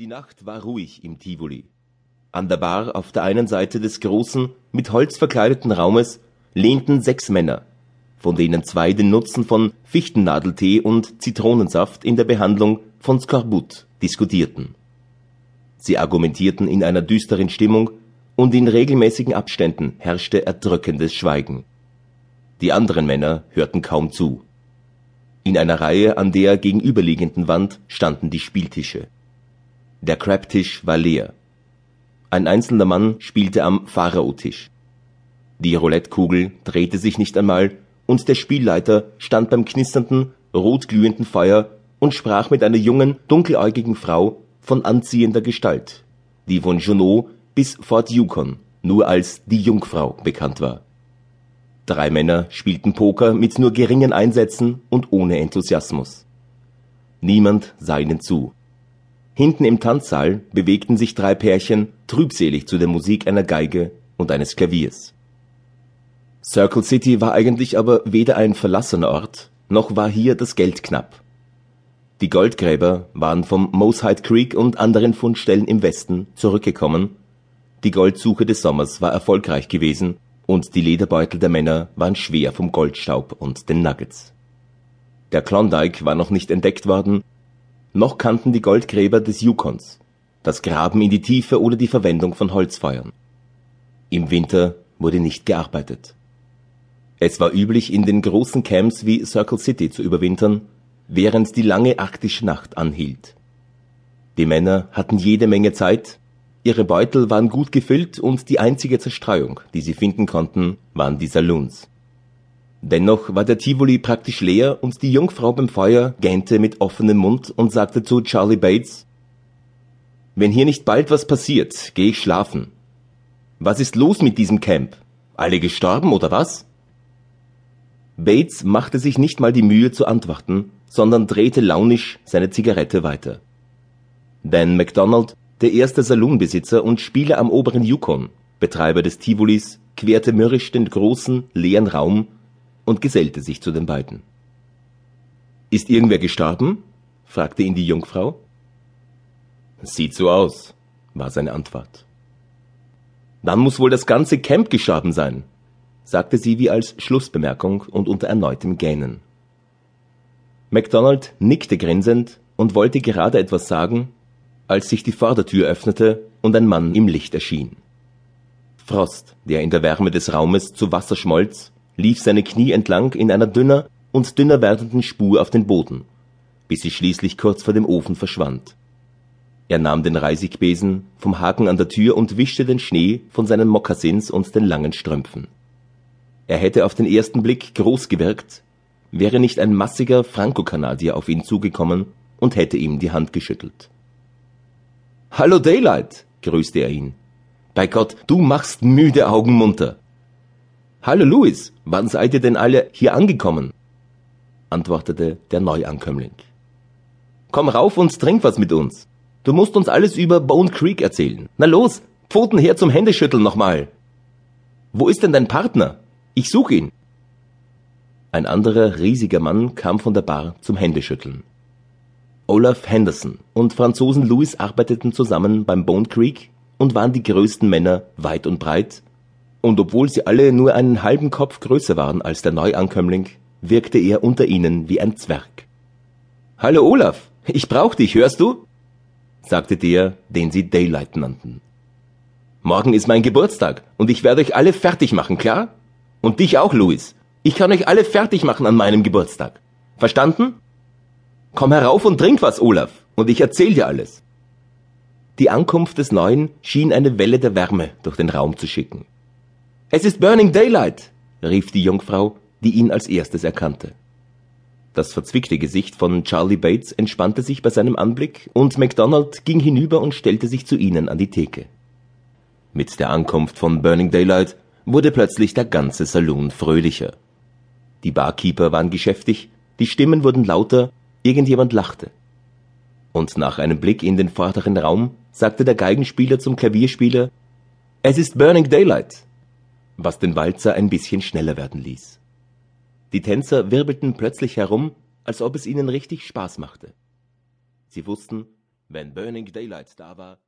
Die Nacht war ruhig im Tivoli. An der Bar auf der einen Seite des großen, mit Holz verkleideten Raumes lehnten sechs Männer, von denen zwei den Nutzen von Fichtennadeltee und Zitronensaft in der Behandlung von Skorbut diskutierten. Sie argumentierten in einer düsteren Stimmung und in regelmäßigen Abständen herrschte erdrückendes Schweigen. Die anderen Männer hörten kaum zu. In einer Reihe an der gegenüberliegenden Wand standen die Spieltische. Der Crabtisch war leer. Ein einzelner Mann spielte am Pharaotisch. Die Roulettekugel drehte sich nicht einmal und der Spielleiter stand beim knisternden, rotglühenden Feuer und sprach mit einer jungen, dunkeläugigen Frau von anziehender Gestalt, die von Junot bis Fort Yukon nur als die Jungfrau bekannt war. Drei Männer spielten Poker mit nur geringen Einsätzen und ohne Enthusiasmus. Niemand sah ihnen zu. Hinten im Tanzsaal bewegten sich drei Pärchen trübselig zu der Musik einer Geige und eines Klaviers. Circle City war eigentlich aber weder ein verlassener Ort, noch war hier das Geld knapp. Die Goldgräber waren vom Mosehide Creek und anderen Fundstellen im Westen zurückgekommen. Die Goldsuche des Sommers war erfolgreich gewesen und die Lederbeutel der Männer waren schwer vom Goldstaub und den Nuggets. Der Klondike war noch nicht entdeckt worden noch kannten die Goldgräber des Yukons das Graben in die Tiefe oder die Verwendung von Holzfeuern. Im Winter wurde nicht gearbeitet. Es war üblich, in den großen Camps wie Circle City zu überwintern, während die lange arktische Nacht anhielt. Die Männer hatten jede Menge Zeit, ihre Beutel waren gut gefüllt und die einzige Zerstreuung, die sie finden konnten, waren die Saloons. Dennoch war der Tivoli praktisch leer und die Jungfrau beim Feuer gähnte mit offenem Mund und sagte zu Charlie Bates, wenn hier nicht bald was passiert, gehe ich schlafen. Was ist los mit diesem Camp? Alle gestorben oder was? Bates machte sich nicht mal die Mühe zu antworten, sondern drehte launisch seine Zigarette weiter. Dan MacDonald, der erste Saloonbesitzer und Spieler am oberen Yukon, Betreiber des Tivolis, querte mürrisch den großen, leeren Raum und gesellte sich zu den beiden. Ist irgendwer gestorben? fragte ihn die Jungfrau. Sieht so aus, war seine Antwort. Dann muss wohl das ganze Camp gestorben sein, sagte sie wie als Schlussbemerkung und unter erneutem Gähnen. MacDonald nickte grinsend und wollte gerade etwas sagen, als sich die Vordertür öffnete und ein Mann im Licht erschien. Frost, der in der Wärme des Raumes zu Wasser schmolz, lief seine Knie entlang in einer dünner und dünner werdenden Spur auf den Boden, bis sie schließlich kurz vor dem Ofen verschwand. Er nahm den Reisigbesen vom Haken an der Tür und wischte den Schnee von seinen Mokassins und den langen Strümpfen. Er hätte auf den ersten Blick groß gewirkt, wäre nicht ein massiger Franco-Kanadier auf ihn zugekommen und hätte ihm die Hand geschüttelt. Hallo Daylight, grüßte er ihn. Bei Gott, du machst müde Augen munter. Hallo Louis, wann seid ihr denn alle hier angekommen? antwortete der Neuankömmling. Komm rauf und trink was mit uns. Du musst uns alles über Bone Creek erzählen. Na los, Pfoten her zum Händeschütteln nochmal. Wo ist denn dein Partner? Ich such ihn. Ein anderer riesiger Mann kam von der Bar zum Händeschütteln. Olaf Henderson und Franzosen Louis arbeiteten zusammen beim Bone Creek und waren die größten Männer weit und breit und obwohl sie alle nur einen halben Kopf größer waren als der Neuankömmling, wirkte er unter ihnen wie ein Zwerg. Hallo Olaf, ich brauch dich, hörst du? sagte der, den sie Daylight nannten. Morgen ist mein Geburtstag und ich werde euch alle fertig machen, klar? Und dich auch, Louis. Ich kann euch alle fertig machen an meinem Geburtstag. Verstanden? Komm herauf und trink was, Olaf, und ich erzähl dir alles. Die Ankunft des Neuen schien eine Welle der Wärme durch den Raum zu schicken. Es ist Burning Daylight, rief die Jungfrau, die ihn als erstes erkannte. Das verzwickte Gesicht von Charlie Bates entspannte sich bei seinem Anblick und MacDonald ging hinüber und stellte sich zu ihnen an die Theke. Mit der Ankunft von Burning Daylight wurde plötzlich der ganze Saloon fröhlicher. Die Barkeeper waren geschäftig, die Stimmen wurden lauter, irgendjemand lachte. Und nach einem Blick in den vorderen Raum sagte der Geigenspieler zum Klavierspieler Es ist Burning Daylight was den Walzer ein bisschen schneller werden ließ. Die Tänzer wirbelten plötzlich herum, als ob es ihnen richtig Spaß machte. Sie wussten, Wenn Burning Daylight da war